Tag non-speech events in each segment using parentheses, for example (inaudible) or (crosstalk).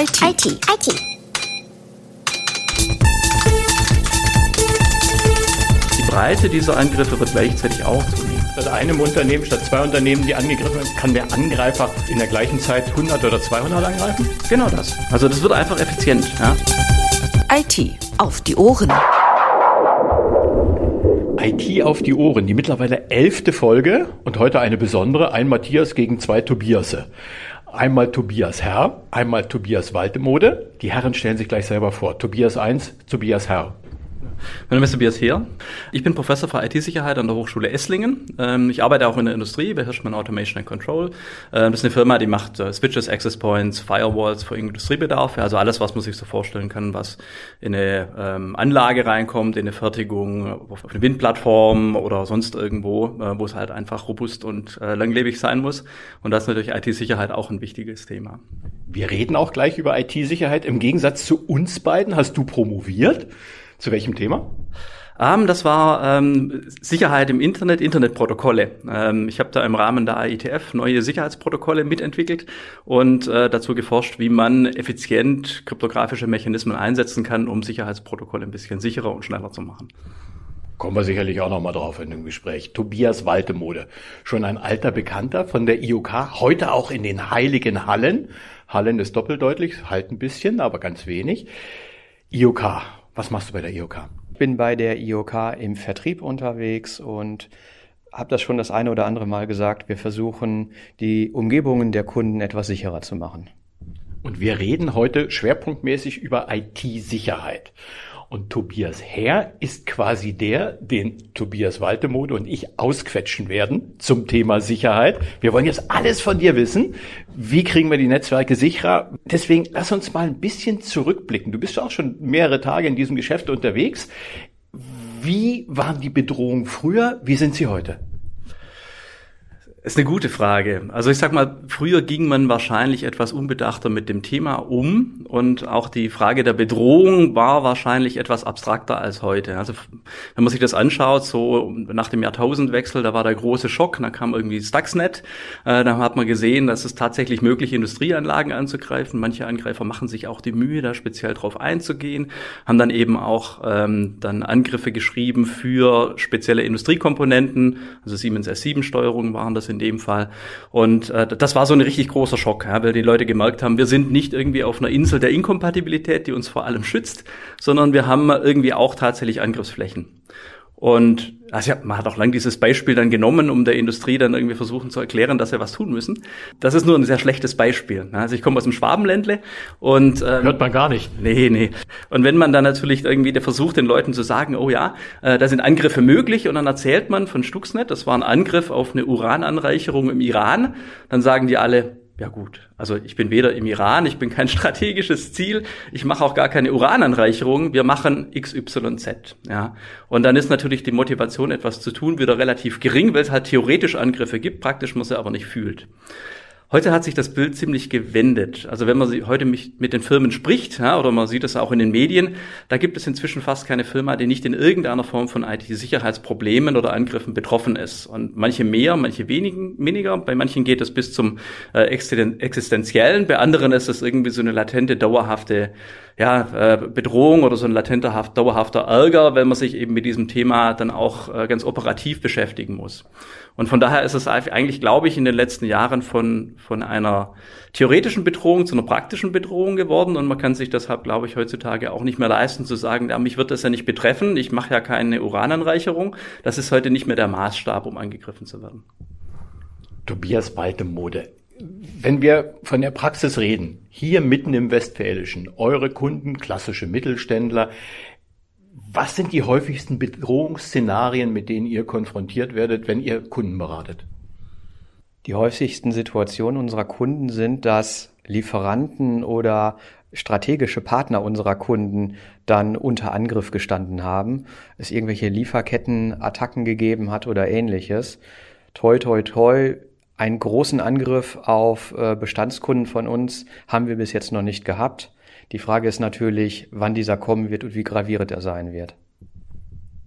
IT. IT. IT. Die Breite dieser Angriffe wird gleichzeitig auch zunehmen. Statt einem Unternehmen, statt zwei Unternehmen, die angegriffen werden, kann der Angreifer in der gleichen Zeit 100 oder 200 angreifen? Genau das. Also das wird einfach effizient. Ja? IT auf die Ohren. IT auf die Ohren, die mittlerweile elfte Folge und heute eine besondere, ein Matthias gegen zwei Tobiasse. Einmal Tobias Herr, einmal Tobias Waldemode. Die Herren stellen sich gleich selber vor. Tobias 1, Tobias Herr. Mein Name ist Tobias Heer. Ich bin Professor für IT-Sicherheit an der Hochschule Esslingen. Ähm, ich arbeite auch in der Industrie bei Hirschmann Automation and Control. Ähm, das ist eine Firma, die macht äh, Switches, Access Points, Firewalls für Industriebedarf. Also alles, was man sich so vorstellen kann, was in eine ähm, Anlage reinkommt, in eine Fertigung, auf eine Windplattform oder sonst irgendwo, äh, wo es halt einfach robust und äh, langlebig sein muss. Und das ist natürlich IT-Sicherheit auch ein wichtiges Thema. Wir reden auch gleich über IT-Sicherheit. Im Gegensatz zu uns beiden hast du promoviert. Zu welchem Thema? Ähm, das war ähm, Sicherheit im Internet, Internetprotokolle. Ähm, ich habe da im Rahmen der AITF neue Sicherheitsprotokolle mitentwickelt und äh, dazu geforscht, wie man effizient kryptografische Mechanismen einsetzen kann, um Sicherheitsprotokolle ein bisschen sicherer und schneller zu machen. Kommen wir sicherlich auch noch mal drauf in dem Gespräch. Tobias Waltemode, schon ein alter Bekannter von der IOK, heute auch in den heiligen Hallen. Hallen ist doppeldeutlich, halt ein bisschen, aber ganz wenig. IOK, was machst du bei der IOK? Ich bin bei der IOK im Vertrieb unterwegs und habe das schon das eine oder andere Mal gesagt. Wir versuchen, die Umgebungen der Kunden etwas sicherer zu machen. Und wir reden heute schwerpunktmäßig über IT-Sicherheit. Und Tobias Herr ist quasi der, den Tobias Waltemode und ich ausquetschen werden zum Thema Sicherheit. Wir wollen jetzt alles von dir wissen. Wie kriegen wir die Netzwerke sicherer? Deswegen lass uns mal ein bisschen zurückblicken. Du bist ja auch schon mehrere Tage in diesem Geschäft unterwegs. Wie waren die Bedrohungen früher? Wie sind sie heute? Ist eine gute Frage. Also ich sag mal, früher ging man wahrscheinlich etwas unbedachter mit dem Thema um und auch die Frage der Bedrohung war wahrscheinlich etwas abstrakter als heute. Also wenn man sich das anschaut, so nach dem Jahrtausendwechsel, da war der große Schock, da kam irgendwie Stuxnet, äh, da hat man gesehen, dass es tatsächlich möglich Industrieanlagen anzugreifen. Manche Angreifer machen sich auch die Mühe, da speziell drauf einzugehen, haben dann eben auch ähm, dann Angriffe geschrieben für spezielle Industriekomponenten, also Siemens S7-Steuerungen waren das in dem Fall. Und äh, das war so ein richtig großer Schock, ja, weil die Leute gemerkt haben, wir sind nicht irgendwie auf einer Insel der Inkompatibilität, die uns vor allem schützt, sondern wir haben irgendwie auch tatsächlich Angriffsflächen. Und also ja, man hat auch lang dieses Beispiel dann genommen, um der Industrie dann irgendwie versuchen zu erklären, dass sie was tun müssen. Das ist nur ein sehr schlechtes Beispiel. Also ich komme aus dem Schwabenländle und ähm, hört man gar nicht. Nee, nee. Und wenn man dann natürlich irgendwie versucht, den Leuten zu sagen, oh ja, äh, da sind Angriffe möglich und dann erzählt man von Stuxnet, das war ein Angriff auf eine Urananreicherung im Iran, dann sagen die alle, ja gut, also ich bin weder im Iran, ich bin kein (laughs) strategisches Ziel, ich mache auch gar keine Urananreicherung, wir machen XYZ. Ja. Und dann ist natürlich die Motivation, etwas zu tun, wieder relativ gering, weil es halt theoretisch Angriffe gibt, praktisch man sie aber nicht fühlt. Heute hat sich das Bild ziemlich gewendet. Also wenn man heute mit den Firmen spricht, ja, oder man sieht es auch in den Medien, da gibt es inzwischen fast keine Firma, die nicht in irgendeiner Form von IT-Sicherheitsproblemen oder Angriffen betroffen ist. Und manche mehr, manche weniger. Bei manchen geht es bis zum äh, existenziellen, bei anderen ist es irgendwie so eine latente, dauerhafte ja, äh, Bedrohung oder so ein latenter, dauerhafter Ärger, wenn man sich eben mit diesem Thema dann auch äh, ganz operativ beschäftigen muss. Und von daher ist es eigentlich, glaube ich, in den letzten Jahren von, von einer theoretischen Bedrohung zu einer praktischen Bedrohung geworden. Und man kann sich deshalb, glaube ich, heutzutage auch nicht mehr leisten zu sagen, ja, mich wird das ja nicht betreffen, ich mache ja keine Urananreicherung. Das ist heute nicht mehr der Maßstab, um angegriffen zu werden. Tobias Baltemode, wenn wir von der Praxis reden, hier mitten im Westfälischen, eure Kunden, klassische Mittelständler, was sind die häufigsten Bedrohungsszenarien, mit denen ihr konfrontiert werdet, wenn ihr Kunden beratet? Die häufigsten Situationen unserer Kunden sind, dass Lieferanten oder strategische Partner unserer Kunden dann unter Angriff gestanden haben, es irgendwelche Lieferkettenattacken gegeben hat oder ähnliches. Toi, toi, toi, einen großen Angriff auf äh, Bestandskunden von uns haben wir bis jetzt noch nicht gehabt. Die Frage ist natürlich, wann dieser kommen wird und wie gravierend er sein wird.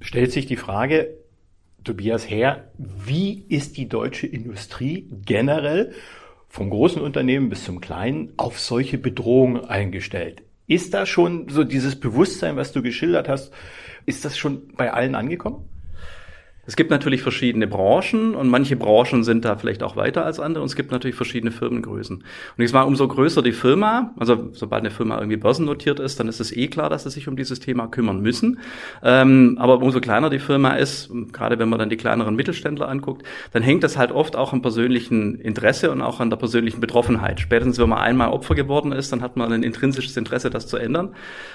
Stellt sich die Frage, Tobias Herr, wie ist die deutsche Industrie generell vom großen Unternehmen bis zum kleinen auf solche Bedrohungen eingestellt. Ist da schon so dieses Bewusstsein, was du geschildert hast, ist das schon bei allen angekommen? Es gibt natürlich verschiedene Branchen und manche Branchen sind da vielleicht auch weiter als andere und es gibt natürlich verschiedene Firmengrößen. Und ich sage, umso größer die Firma, also sobald eine Firma irgendwie börsennotiert ist, dann ist es eh klar, dass sie sich um dieses Thema kümmern müssen. Ähm, aber umso kleiner die Firma ist, gerade wenn man dann die kleineren Mittelständler anguckt, dann hängt das halt oft auch am persönlichen Interesse und auch an der persönlichen Betroffenheit. Spätestens, wenn man einmal Opfer geworden ist, dann hat man ein intrinsisches Interesse, das zu ändern.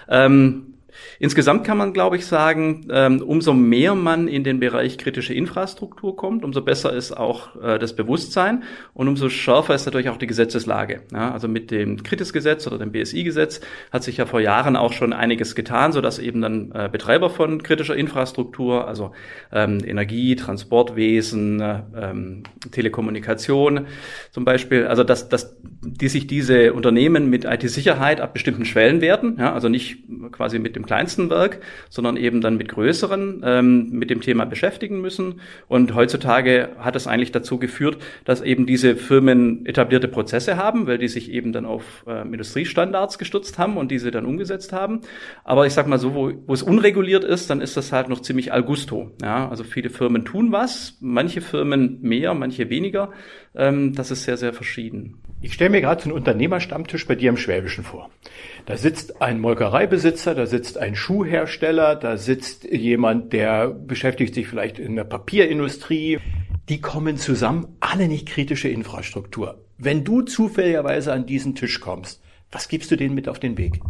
Ähm, Insgesamt kann man, glaube ich, sagen, ähm, umso mehr man in den Bereich kritische Infrastruktur kommt, umso besser ist auch äh, das Bewusstsein und umso schärfer ist natürlich auch die Gesetzeslage. Also mit dem Kritisgesetz oder dem BSI-Gesetz hat sich ja vor Jahren auch schon einiges getan, sodass eben dann äh, Betreiber von kritischer Infrastruktur, also ähm, Energie, Transportwesen, äh, ähm, Telekommunikation zum Beispiel, also dass, dass die sich diese Unternehmen mit IT-Sicherheit ab bestimmten Schwellenwerten, ja, also nicht quasi mit dem kleinsten Werk, sondern eben dann mit größeren ähm, mit dem Thema beschäftigen müssen. Und heutzutage hat es eigentlich dazu geführt, dass eben diese Firmen etablierte Prozesse haben, weil die sich eben dann auf äh, Industriestandards gestürzt haben und diese dann umgesetzt haben. Aber ich sag mal so, wo, wo es unreguliert ist, dann ist das halt noch ziemlich Augusto. Ja, also viele Firmen tun was, manche Firmen mehr, manche weniger. Ähm, das ist sehr, sehr verschieden. Ich stelle mir gerade so einen Unternehmerstammtisch bei dir im Schwäbischen vor. Da sitzt ein Molkereibesitzer, da sitzt ein Schuhhersteller, da sitzt jemand, der beschäftigt sich vielleicht in der Papierindustrie. Die kommen zusammen, alle nicht kritische Infrastruktur. Wenn du zufälligerweise an diesen Tisch kommst, was gibst du denen mit auf den Weg?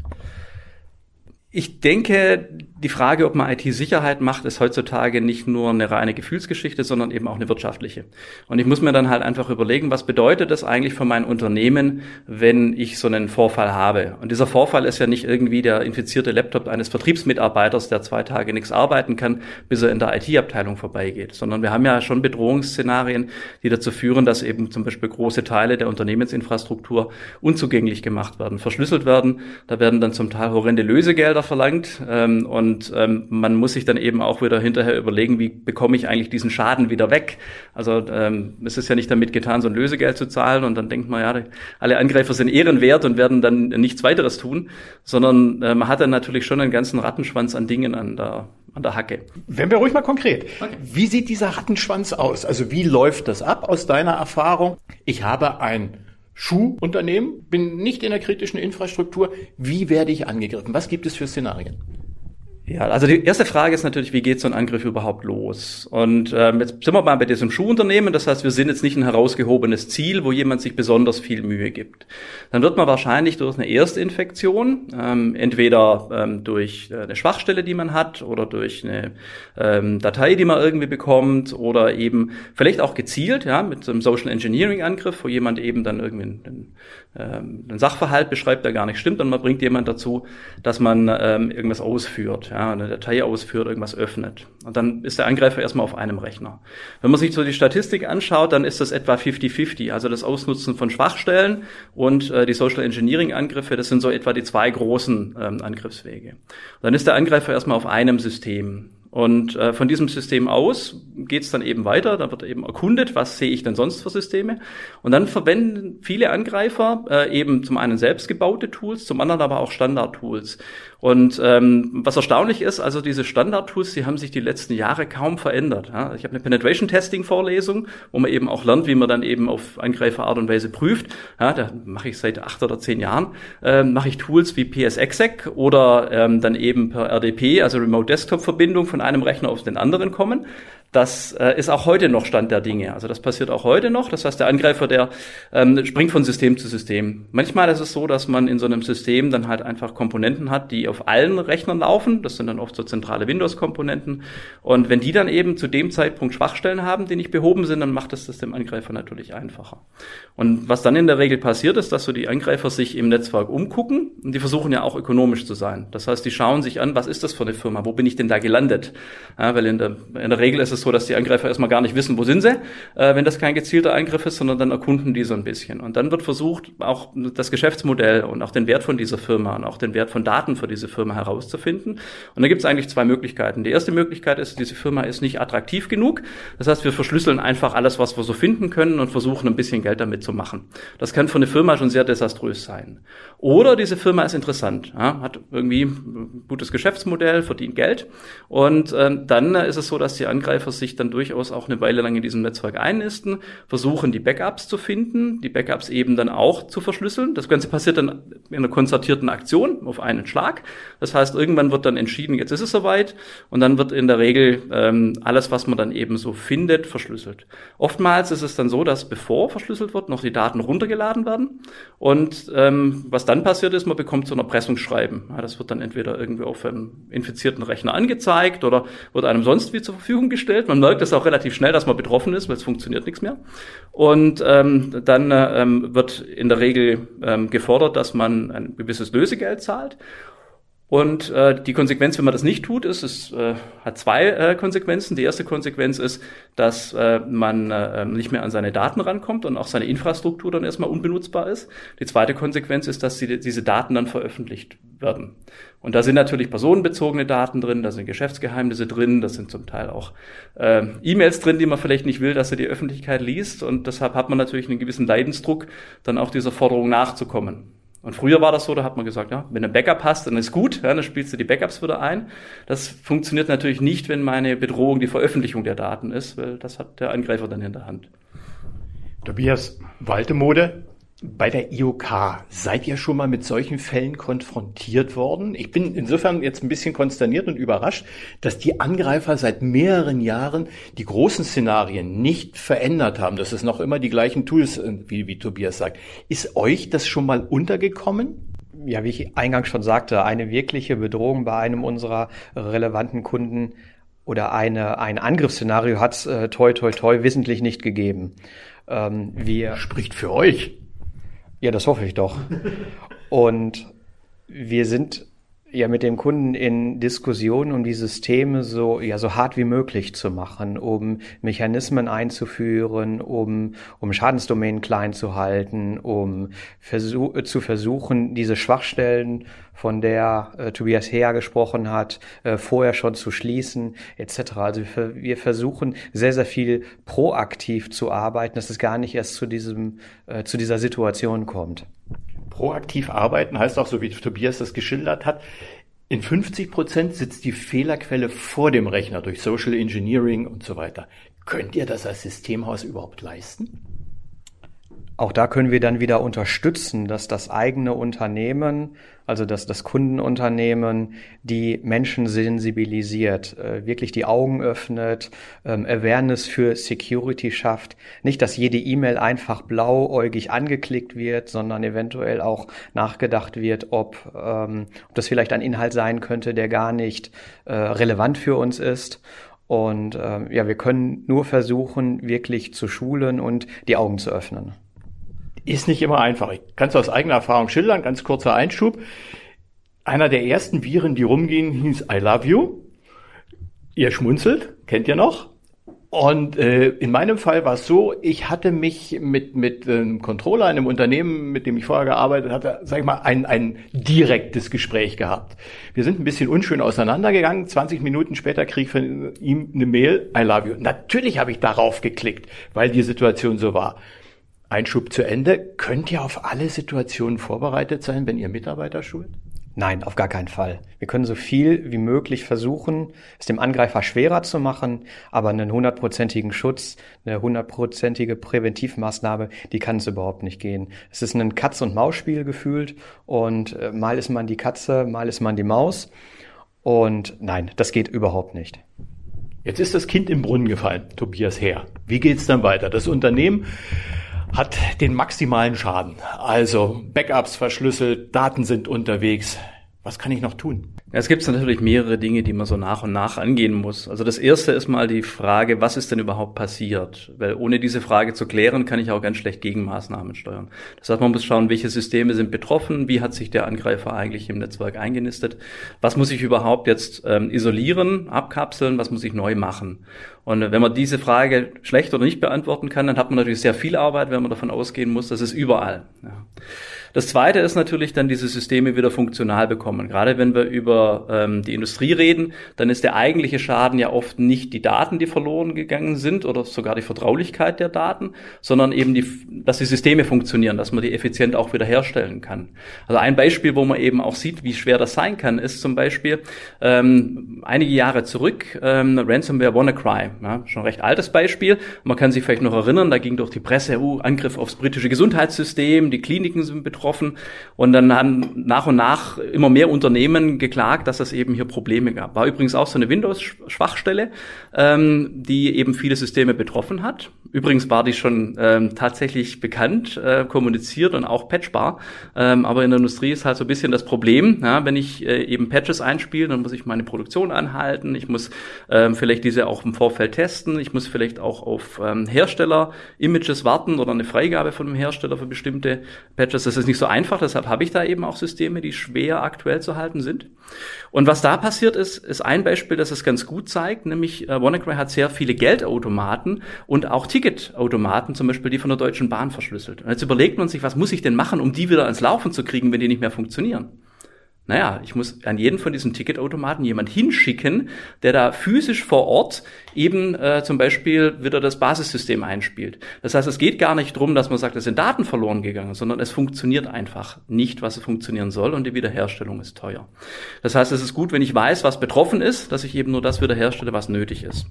Ich denke, die Frage, ob man IT-Sicherheit macht, ist heutzutage nicht nur eine reine Gefühlsgeschichte, sondern eben auch eine wirtschaftliche. Und ich muss mir dann halt einfach überlegen, was bedeutet das eigentlich für mein Unternehmen, wenn ich so einen Vorfall habe? Und dieser Vorfall ist ja nicht irgendwie der infizierte Laptop eines Vertriebsmitarbeiters, der zwei Tage nichts arbeiten kann, bis er in der IT-Abteilung vorbeigeht, sondern wir haben ja schon Bedrohungsszenarien, die dazu führen, dass eben zum Beispiel große Teile der Unternehmensinfrastruktur unzugänglich gemacht werden, verschlüsselt werden. Da werden dann zum Teil horrende Lösegelder Gelder verlangt ähm, und ähm, man muss sich dann eben auch wieder hinterher überlegen, wie bekomme ich eigentlich diesen Schaden wieder weg. Also ähm, es ist ja nicht damit getan, so ein Lösegeld zu zahlen und dann denkt man, ja, alle Angreifer sind ehrenwert und werden dann nichts weiteres tun, sondern äh, man hat dann natürlich schon einen ganzen Rattenschwanz an Dingen an der an der Hacke. Wenn wir ruhig mal konkret. Okay. Wie sieht dieser Rattenschwanz aus? Also wie läuft das ab aus deiner Erfahrung? Ich habe ein Schuhunternehmen, bin nicht in der kritischen Infrastruktur. Wie werde ich angegriffen? Was gibt es für Szenarien? Ja, also die erste Frage ist natürlich, wie geht so ein Angriff überhaupt los? Und ähm, jetzt sind wir mal bei diesem Schuhunternehmen, das heißt, wir sind jetzt nicht ein herausgehobenes Ziel, wo jemand sich besonders viel Mühe gibt. Dann wird man wahrscheinlich durch eine Erstinfektion, ähm, entweder ähm, durch äh, eine Schwachstelle, die man hat, oder durch eine ähm, Datei, die man irgendwie bekommt, oder eben vielleicht auch gezielt, ja, mit so einem Social Engineering Angriff, wo jemand eben dann irgendwie einen, ähm, einen Sachverhalt beschreibt, der gar nicht stimmt, und man bringt jemand dazu, dass man ähm, irgendwas ausführt. Ja, eine Datei ausführt, irgendwas öffnet. Und dann ist der Angreifer erstmal auf einem Rechner. Wenn man sich so die Statistik anschaut, dann ist das etwa 50-50. Also das Ausnutzen von Schwachstellen und äh, die Social Engineering Angriffe, das sind so etwa die zwei großen ähm, Angriffswege. Und dann ist der Angreifer erstmal auf einem System. Und äh, von diesem System aus geht es dann eben weiter, da wird eben erkundet, was sehe ich denn sonst für Systeme. Und dann verwenden viele Angreifer äh, eben zum einen selbstgebaute Tools, zum anderen aber auch Standard-Tools. Und ähm, was erstaunlich ist, also diese Standard-Tools, die haben sich die letzten Jahre kaum verändert. Ja? Ich habe eine Penetration-Testing-Vorlesung, wo man eben auch lernt, wie man dann eben auf Angreiferart und Weise prüft. Ja, da mache ich seit acht oder zehn Jahren, ähm, mache ich Tools wie PSExec oder ähm, dann eben per RDP, also Remote Desktop-Verbindung von einem Rechner auf den anderen kommen. Das äh, ist auch heute noch Stand der Dinge. Also das passiert auch heute noch. Das heißt, der Angreifer, der ähm, springt von System zu System. Manchmal ist es so, dass man in so einem System dann halt einfach Komponenten hat, die auf allen Rechnern laufen. Das sind dann oft so zentrale Windows-Komponenten. Und wenn die dann eben zu dem Zeitpunkt Schwachstellen haben, die nicht behoben sind, dann macht es das dem Angreifer natürlich einfacher. Und was dann in der Regel passiert, ist, dass so die Angreifer sich im Netzwerk umgucken und die versuchen ja auch ökonomisch zu sein. Das heißt, die schauen sich an, was ist das für eine Firma? Wo bin ich denn da gelandet? Ja, weil in der, in der Regel ist es es so, dass die Angreifer erstmal gar nicht wissen, wo sind sie, äh, wenn das kein gezielter Angriff ist, sondern dann erkunden die so ein bisschen. Und dann wird versucht, auch das Geschäftsmodell und auch den Wert von dieser Firma und auch den Wert von Daten für diese Firma herauszufinden. Und da gibt es eigentlich zwei Möglichkeiten. Die erste Möglichkeit ist, diese Firma ist nicht attraktiv genug. Das heißt, wir verschlüsseln einfach alles, was wir so finden können und versuchen ein bisschen Geld damit zu machen. Das kann für eine Firma schon sehr desaströs sein. Oder diese Firma ist interessant, ja, hat irgendwie ein gutes Geschäftsmodell, verdient Geld und ähm, dann ist es so, dass die Angreifer sich dann durchaus auch eine Weile lang in diesem Netzwerk einnisten, versuchen die Backups zu finden, die Backups eben dann auch zu verschlüsseln. Das Ganze passiert dann in einer konzertierten Aktion auf einen Schlag. Das heißt, irgendwann wird dann entschieden, jetzt ist es soweit und dann wird in der Regel ähm, alles, was man dann eben so findet, verschlüsselt. Oftmals ist es dann so, dass bevor verschlüsselt wird, noch die Daten runtergeladen werden und ähm, was dann passiert ist, man bekommt so ein Erpressungsschreiben. Ja, das wird dann entweder irgendwie auf einem infizierten Rechner angezeigt oder wird einem sonst wie zur Verfügung gestellt. Man merkt es auch relativ schnell, dass man betroffen ist, weil es funktioniert nichts mehr. Und ähm, dann ähm, wird in der Regel ähm, gefordert, dass man ein gewisses Lösegeld zahlt. Und äh, die Konsequenz, wenn man das nicht tut, ist, es äh, hat zwei äh, Konsequenzen. Die erste Konsequenz ist, dass äh, man äh, nicht mehr an seine Daten rankommt und auch seine Infrastruktur dann erstmal unbenutzbar ist. Die zweite Konsequenz ist, dass die, diese Daten dann veröffentlicht werden. Und da sind natürlich personenbezogene Daten drin, da sind Geschäftsgeheimnisse drin, da sind zum Teil auch äh, E-Mails drin, die man vielleicht nicht will, dass sie die Öffentlichkeit liest. Und deshalb hat man natürlich einen gewissen Leidensdruck, dann auch dieser Forderung nachzukommen. Und früher war das so, da hat man gesagt, ja, wenn ein Backup hast, dann ist gut, ja, dann spielst du die Backups wieder ein. Das funktioniert natürlich nicht, wenn meine Bedrohung die Veröffentlichung der Daten ist, weil das hat der Angreifer dann in der Hand. Tobias Waltemode, bei der IOK, seid ihr schon mal mit solchen Fällen konfrontiert worden? Ich bin insofern jetzt ein bisschen konsterniert und überrascht, dass die Angreifer seit mehreren Jahren die großen Szenarien nicht verändert haben, dass es noch immer die gleichen Tools sind, wie, wie Tobias sagt. Ist euch das schon mal untergekommen? Ja, wie ich eingangs schon sagte, eine wirkliche Bedrohung bei einem unserer relevanten Kunden oder eine, ein Angriffsszenario hat es äh, toi toi toi wissentlich nicht gegeben. Ähm, wir Spricht für euch. Ja, das hoffe ich doch. (laughs) Und wir sind ja mit dem Kunden in Diskussionen, um die Systeme so, ja, so hart wie möglich zu machen, um Mechanismen einzuführen, um, um Schadensdomänen klein zu halten, um versuch, zu versuchen, diese Schwachstellen, von der äh, Tobias Heer gesprochen hat, äh, vorher schon zu schließen, etc. Also wir, wir, versuchen sehr, sehr viel proaktiv zu arbeiten, dass es gar nicht erst zu diesem, äh, zu dieser Situation kommt proaktiv arbeiten heißt auch, so wie Tobias das geschildert hat, in 50 Prozent sitzt die Fehlerquelle vor dem Rechner durch Social Engineering und so weiter. Könnt ihr das als Systemhaus überhaupt leisten? Auch da können wir dann wieder unterstützen, dass das eigene Unternehmen, also dass das Kundenunternehmen die Menschen sensibilisiert, äh, wirklich die Augen öffnet, ähm, Awareness für Security schafft. Nicht, dass jede E-Mail einfach blauäugig angeklickt wird, sondern eventuell auch nachgedacht wird, ob, ähm, ob das vielleicht ein Inhalt sein könnte, der gar nicht äh, relevant für uns ist. Und ähm, ja, wir können nur versuchen, wirklich zu schulen und die Augen zu öffnen. Ist nicht immer einfach. Ich kann es aus eigener Erfahrung schildern, ganz kurzer Einschub. Einer der ersten Viren, die rumgingen, hieß I love you. Ihr schmunzelt, kennt ihr noch? Und äh, in meinem Fall war es so, ich hatte mich mit mit einem Controller einem Unternehmen, mit dem ich vorher gearbeitet hatte, sag ich mal, ein, ein direktes Gespräch gehabt. Wir sind ein bisschen unschön auseinandergegangen. 20 Minuten später krieg ich von ihm eine Mail, I love you. Natürlich habe ich darauf geklickt, weil die Situation so war. Einschub zu Ende. Könnt ihr auf alle Situationen vorbereitet sein, wenn ihr Mitarbeiter schult? Nein, auf gar keinen Fall. Wir können so viel wie möglich versuchen, es dem Angreifer schwerer zu machen, aber einen hundertprozentigen Schutz, eine hundertprozentige Präventivmaßnahme, die kann es überhaupt nicht gehen. Es ist ein Katz-und-Maus-Spiel gefühlt und äh, mal ist man die Katze, mal ist man die Maus. Und nein, das geht überhaupt nicht. Jetzt ist das Kind im Brunnen gefallen, Tobias Herr. Wie geht's dann weiter? Das Unternehmen hat den maximalen Schaden. Also Backups verschlüsselt, Daten sind unterwegs. Was kann ich noch tun? Es gibt natürlich mehrere Dinge, die man so nach und nach angehen muss. Also das erste ist mal die Frage, was ist denn überhaupt passiert? Weil ohne diese Frage zu klären, kann ich auch ganz schlecht Gegenmaßnahmen steuern. Das heißt, man muss schauen, welche Systeme sind betroffen, wie hat sich der Angreifer eigentlich im Netzwerk eingenistet, was muss ich überhaupt jetzt ähm, isolieren, abkapseln, was muss ich neu machen? Und wenn man diese Frage schlecht oder nicht beantworten kann, dann hat man natürlich sehr viel Arbeit, wenn man davon ausgehen muss, das ist überall. Ja. Das Zweite ist natürlich dann diese Systeme wieder funktional bekommen. Gerade wenn wir über ähm, die Industrie reden, dann ist der eigentliche Schaden ja oft nicht die Daten, die verloren gegangen sind oder sogar die Vertraulichkeit der Daten, sondern eben die, dass die Systeme funktionieren, dass man die effizient auch wieder herstellen kann. Also ein Beispiel, wo man eben auch sieht, wie schwer das sein kann, ist zum Beispiel ähm, einige Jahre zurück ähm, Ransomware WannaCry, ja, schon ein recht altes Beispiel. Man kann sich vielleicht noch erinnern, da ging durch die Presse, uh, Angriff aufs britische Gesundheitssystem, die Kliniken sind betroffen betroffen. Und dann haben nach und nach immer mehr Unternehmen geklagt, dass es eben hier Probleme gab. War übrigens auch so eine Windows-Schwachstelle, ähm, die eben viele Systeme betroffen hat. Übrigens war die schon ähm, tatsächlich bekannt, äh, kommuniziert und auch patchbar. Ähm, aber in der Industrie ist halt so ein bisschen das Problem, ja, wenn ich äh, eben Patches einspiele, dann muss ich meine Produktion anhalten. Ich muss ähm, vielleicht diese auch im Vorfeld testen. Ich muss vielleicht auch auf ähm, Hersteller-Images warten oder eine Freigabe von dem Hersteller für bestimmte Patches. Das ist nicht so einfach, deshalb habe ich da eben auch Systeme, die schwer aktuell zu halten sind. Und was da passiert ist, ist ein Beispiel, das es ganz gut zeigt, nämlich äh, WannaCry hat sehr viele Geldautomaten und auch Ticketautomaten, zum Beispiel die von der Deutschen Bahn verschlüsselt. Und jetzt überlegt man sich, was muss ich denn machen, um die wieder ans Laufen zu kriegen, wenn die nicht mehr funktionieren? Naja, ich muss an jeden von diesen Ticketautomaten jemand hinschicken, der da physisch vor Ort eben äh, zum Beispiel wieder das Basissystem einspielt. Das heißt, es geht gar nicht drum, dass man sagt, es sind Daten verloren gegangen, sondern es funktioniert einfach nicht, was es funktionieren soll und die Wiederherstellung ist teuer. Das heißt, es ist gut, wenn ich weiß, was betroffen ist, dass ich eben nur das wiederherstelle, was nötig ist.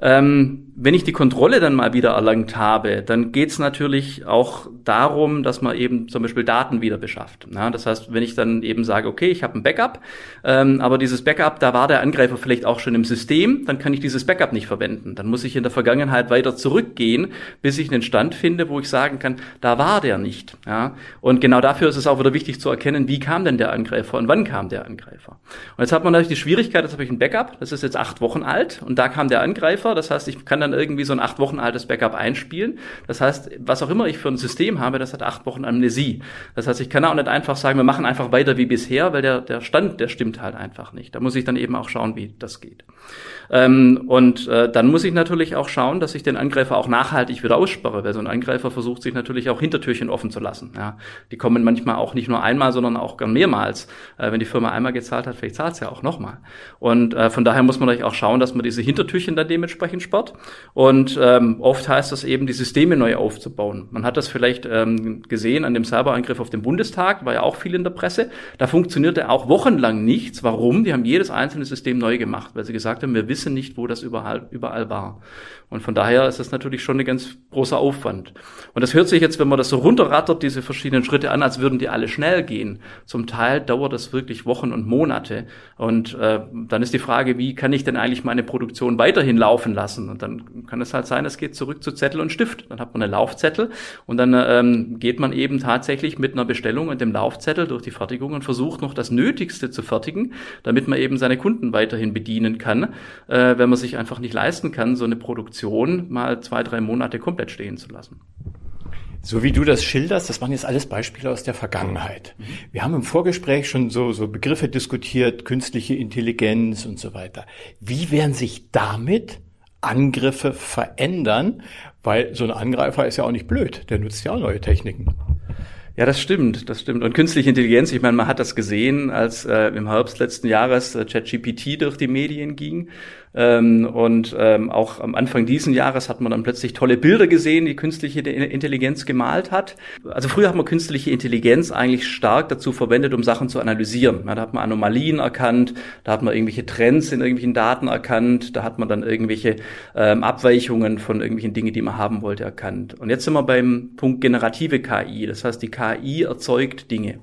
Ähm, wenn ich die Kontrolle dann mal wieder erlangt habe, dann geht es natürlich auch darum, dass man eben zum Beispiel Daten wieder beschafft. Ja, das heißt, wenn ich dann eben sage, okay, ich habe ein Backup, ähm, aber dieses Backup, da war der Angreifer vielleicht auch schon im System, dann kann ich dieses Backup nicht verwenden. Dann muss ich in der Vergangenheit weiter zurückgehen, bis ich einen Stand finde, wo ich sagen kann, da war der nicht. Ja, und genau dafür ist es auch wieder wichtig zu erkennen, wie kam denn der Angreifer und wann kam der Angreifer. Und jetzt hat man natürlich die Schwierigkeit, jetzt habe ich ein Backup, das ist jetzt acht Wochen alt und da kam der Angreifer Buffer. Das heißt, ich kann dann irgendwie so ein acht Wochen altes Backup einspielen. Das heißt, was auch immer ich für ein System habe, das hat acht Wochen Amnesie. Das heißt, ich kann auch nicht einfach sagen, wir machen einfach weiter wie bisher, weil der, der Stand, der stimmt halt einfach nicht. Da muss ich dann eben auch schauen, wie das geht. Ähm, und äh, dann muss ich natürlich auch schauen, dass ich den Angreifer auch nachhaltig wieder aussperre, weil so ein Angreifer versucht sich natürlich auch Hintertürchen offen zu lassen. Ja. Die kommen manchmal auch nicht nur einmal, sondern auch gern mehrmals. Äh, wenn die Firma einmal gezahlt hat, vielleicht zahlt es ja auch nochmal. Und äh, von daher muss man natürlich auch schauen, dass man diese Hintertürchen dann dementsprechend dementsprechend Sport. Und ähm, oft heißt das eben, die Systeme neu aufzubauen. Man hat das vielleicht ähm, gesehen an dem Cyberangriff auf den Bundestag, war ja auch viel in der Presse. Da funktionierte auch wochenlang nichts. Warum? Die haben jedes einzelne System neu gemacht, weil sie gesagt haben, wir wissen nicht, wo das überall, überall war. Und von daher ist das natürlich schon ein ganz großer Aufwand. Und das hört sich jetzt, wenn man das so runterrattert, diese verschiedenen Schritte an, als würden die alle schnell gehen. Zum Teil dauert das wirklich Wochen und Monate. Und äh, dann ist die Frage, wie kann ich denn eigentlich meine Produktion weiterhin laufen lassen? Und dann kann es halt sein, es geht zurück zu Zettel und Stift. Dann hat man eine Laufzettel und dann ähm, geht man eben tatsächlich mit einer Bestellung und dem Laufzettel durch die Fertigung und versucht noch das Nötigste zu fertigen, damit man eben seine Kunden weiterhin bedienen kann, äh, wenn man sich einfach nicht leisten kann, so eine Produktion mal zwei, drei Monate komplett stehen zu lassen. So wie du das schilderst, das waren jetzt alles Beispiele aus der Vergangenheit. Wir haben im Vorgespräch schon so, so Begriffe diskutiert, künstliche Intelligenz und so weiter. Wie werden sich damit Angriffe verändern? Weil so ein Angreifer ist ja auch nicht blöd, der nutzt ja auch neue Techniken. Ja, das stimmt, das stimmt. Und künstliche Intelligenz, ich meine, man hat das gesehen, als äh, im Herbst letzten Jahres äh, ChatGPT durch die Medien ging ähm, und ähm, auch am Anfang diesen Jahres hat man dann plötzlich tolle Bilder gesehen, die künstliche Intelligenz gemalt hat. Also früher hat man künstliche Intelligenz eigentlich stark dazu verwendet, um Sachen zu analysieren. Ja, da hat man Anomalien erkannt, da hat man irgendwelche Trends in irgendwelchen Daten erkannt, da hat man dann irgendwelche ähm, Abweichungen von irgendwelchen Dingen, die man haben wollte, erkannt. Und jetzt sind wir beim Punkt generative KI. Das heißt, die KI erzeugt Dinge.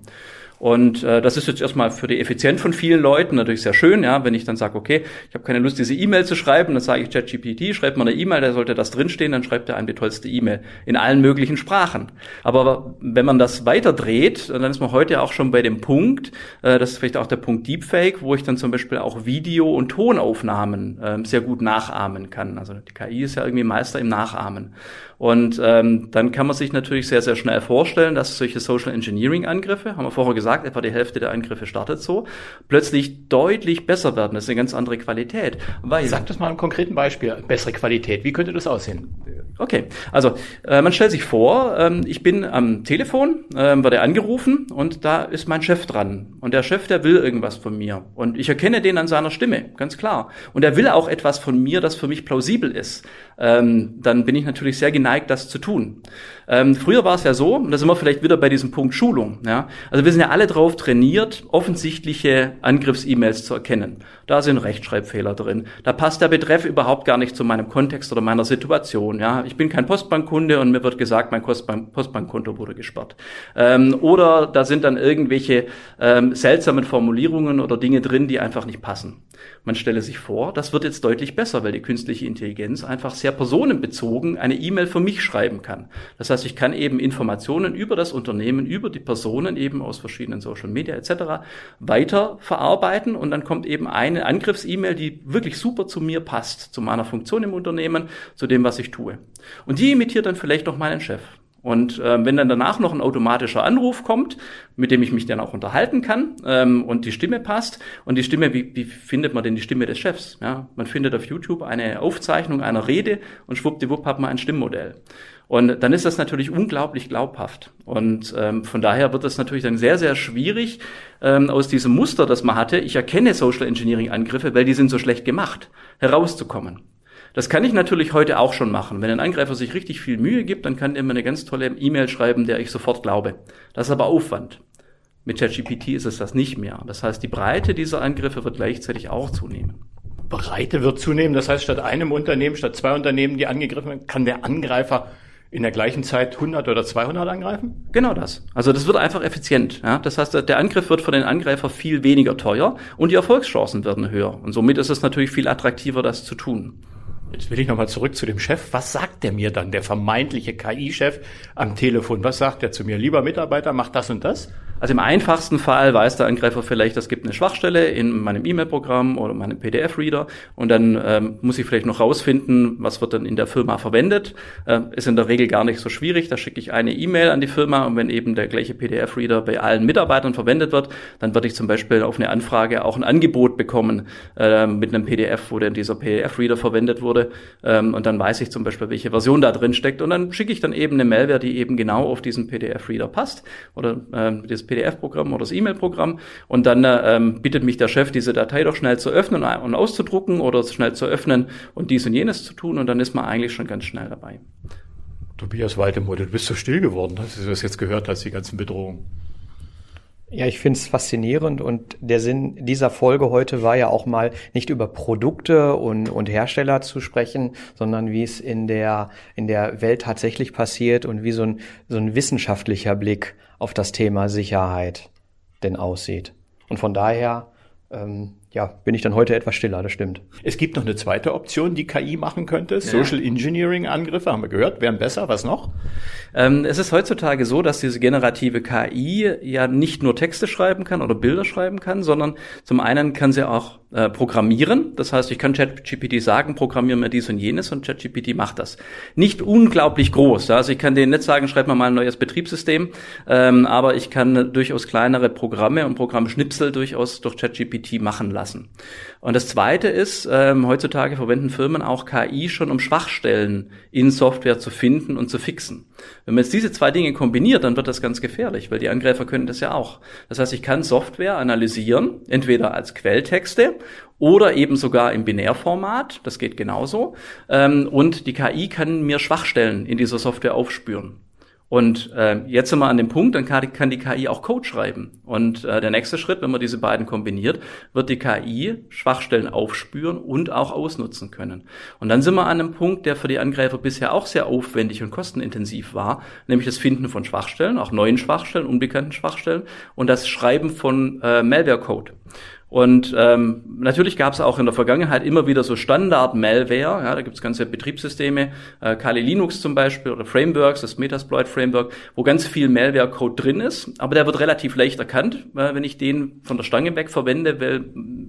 Und äh, das ist jetzt erstmal für die Effizienz von vielen Leuten natürlich sehr schön, ja, wenn ich dann sage, okay, ich habe keine Lust, diese E-Mail zu schreiben, dann sage ich ChatGPT, schreibt mal eine E-Mail, da sollte das drinstehen, dann schreibt er einem die tollste E-Mail in allen möglichen Sprachen. Aber wenn man das weiter dreht, dann ist man heute auch schon bei dem Punkt, äh, das ist vielleicht auch der Punkt Deepfake, wo ich dann zum Beispiel auch Video- und Tonaufnahmen äh, sehr gut nachahmen kann. Also die KI ist ja irgendwie Meister im Nachahmen. Und ähm, dann kann man sich natürlich sehr, sehr schnell vorstellen, dass solche Social Engineering Angriffe, haben wir vorher gesagt, etwa die Hälfte der Angriffe startet so, plötzlich deutlich besser werden. Das ist eine ganz andere Qualität. Weil, Sag das mal ein konkreten Beispiel, bessere Qualität. Wie könnte das aussehen? Okay, also äh, man stellt sich vor, ähm, ich bin am Telefon, ähm, werde angerufen und da ist mein Chef dran. Und der Chef, der will irgendwas von mir. Und ich erkenne den an seiner Stimme, ganz klar. Und er will auch etwas von mir, das für mich plausibel ist. Ähm, dann bin ich natürlich sehr geneigt, das zu tun. Ähm, früher war es ja so, und da sind wir vielleicht wieder bei diesem Punkt Schulung. Ja? Also wir sind ja alle drauf trainiert, offensichtliche Angriffs-E-Mails zu erkennen. Da sind Rechtschreibfehler drin. Da passt der Betreff überhaupt gar nicht zu meinem Kontext oder meiner Situation. Ja? Ich bin kein Postbankkunde und mir wird gesagt, mein Postbank Postbankkonto wurde gesperrt. Ähm, oder da sind dann irgendwelche ähm, seltsamen Formulierungen oder Dinge drin, die einfach nicht passen. Man stelle sich vor, das wird jetzt deutlich besser, weil die künstliche Intelligenz einfach sehr personenbezogen eine E-Mail für mich schreiben kann. Das heißt, ich kann eben Informationen über das Unternehmen, über die Personen eben aus verschiedenen Social Media etc. weiter verarbeiten und dann kommt eben eine Angriffs-E-Mail, die wirklich super zu mir passt, zu meiner Funktion im Unternehmen, zu dem, was ich tue. Und die imitiert dann vielleicht noch meinen Chef. Und äh, wenn dann danach noch ein automatischer Anruf kommt, mit dem ich mich dann auch unterhalten kann ähm, und die Stimme passt und die Stimme, wie, wie findet man denn die Stimme des Chefs? Ja, man findet auf YouTube eine Aufzeichnung einer Rede und schwuppdiwupp hat man ein Stimmmodell. Und dann ist das natürlich unglaublich glaubhaft. Und ähm, von daher wird es natürlich dann sehr, sehr schwierig, ähm, aus diesem Muster, das man hatte, ich erkenne Social Engineering Angriffe, weil die sind so schlecht gemacht, herauszukommen. Das kann ich natürlich heute auch schon machen. Wenn ein Angreifer sich richtig viel Mühe gibt, dann kann er mir eine ganz tolle E-Mail schreiben, der ich sofort glaube. Das ist aber Aufwand. Mit ChatGPT ist es das nicht mehr. Das heißt, die Breite dieser Angriffe wird gleichzeitig auch zunehmen. Breite wird zunehmen. Das heißt, statt einem Unternehmen, statt zwei Unternehmen, die angegriffen werden, kann der Angreifer in der gleichen Zeit 100 oder 200 angreifen? Genau das. Also das wird einfach effizient. Ja? Das heißt, der Angriff wird für den Angreifer viel weniger teuer und die Erfolgschancen werden höher. Und somit ist es natürlich viel attraktiver, das zu tun. Jetzt will ich nochmal zurück zu dem Chef. Was sagt der mir dann, der vermeintliche KI-Chef am Telefon? Was sagt er zu mir? Lieber Mitarbeiter, mach das und das? Also im einfachsten Fall weiß der Angreifer vielleicht, es gibt eine Schwachstelle in meinem E-Mail-Programm oder meinem PDF-Reader und dann ähm, muss ich vielleicht noch rausfinden, was wird dann in der Firma verwendet. Äh, ist in der Regel gar nicht so schwierig. Da schicke ich eine E-Mail an die Firma und wenn eben der gleiche PDF-Reader bei allen Mitarbeitern verwendet wird, dann würde ich zum Beispiel auf eine Anfrage auch ein Angebot bekommen äh, mit einem PDF, wo dann dieser PDF-Reader verwendet wurde ähm, und dann weiß ich zum Beispiel, welche Version da drin steckt und dann schicke ich dann eben eine Malware, die eben genau auf diesen PDF-Reader passt oder äh, das PDF-Programm oder das E-Mail-Programm und dann ähm, bittet mich der Chef, diese Datei doch schnell zu öffnen und auszudrucken oder schnell zu öffnen und dies und jenes zu tun und dann ist man eigentlich schon ganz schnell dabei. Tobias Waltemuth, du bist so still geworden, als du das jetzt gehört hast, die ganzen Bedrohungen. Ja, ich finde es faszinierend und der Sinn dieser Folge heute war ja auch mal nicht über Produkte und, und Hersteller zu sprechen, sondern wie es in der, in der Welt tatsächlich passiert und wie so ein, so ein wissenschaftlicher Blick auf das Thema Sicherheit denn aussieht. Und von daher ähm, ja, bin ich dann heute etwas stiller, das stimmt. Es gibt noch eine zweite Option, die KI machen könnte. Ja. Social Engineering Angriffe, haben wir gehört, wären besser. Was noch? Ähm, es ist heutzutage so, dass diese generative KI ja nicht nur Texte schreiben kann oder Bilder schreiben kann, sondern zum einen kann sie auch äh, programmieren. Das heißt, ich kann ChatGPT sagen, programmiere mir dies und jenes und ChatGPT macht das. Nicht unglaublich groß. Ja? Also ich kann denen nicht sagen, schreib mir mal ein neues Betriebssystem, ähm, aber ich kann durchaus kleinere Programme und Programmschnipsel durchaus durch ChatGPT machen lassen. Und das Zweite ist, ähm, heutzutage verwenden Firmen auch KI schon, um Schwachstellen in Software zu finden und zu fixen. Wenn man jetzt diese zwei Dinge kombiniert, dann wird das ganz gefährlich, weil die Angreifer können das ja auch. Das heißt, ich kann Software analysieren, entweder als Quelltexte oder eben sogar im Binärformat, das geht genauso. Ähm, und die KI kann mir Schwachstellen in dieser Software aufspüren. Und äh, jetzt sind wir an dem Punkt, dann kann, kann die KI auch Code schreiben. Und äh, der nächste Schritt, wenn man diese beiden kombiniert, wird die KI Schwachstellen aufspüren und auch ausnutzen können. Und dann sind wir an einem Punkt, der für die Angreifer bisher auch sehr aufwendig und kostenintensiv war, nämlich das Finden von Schwachstellen, auch neuen Schwachstellen, unbekannten Schwachstellen und das Schreiben von äh, Malware-Code. Und ähm, natürlich gab es auch in der Vergangenheit immer wieder so Standard-Malware. Ja, da gibt es ganze Betriebssysteme, äh, Kali Linux zum Beispiel oder Frameworks, das Metasploit-Framework, wo ganz viel Malware-Code drin ist. Aber der wird relativ leicht erkannt, äh, wenn ich den von der Stange weg verwende, weil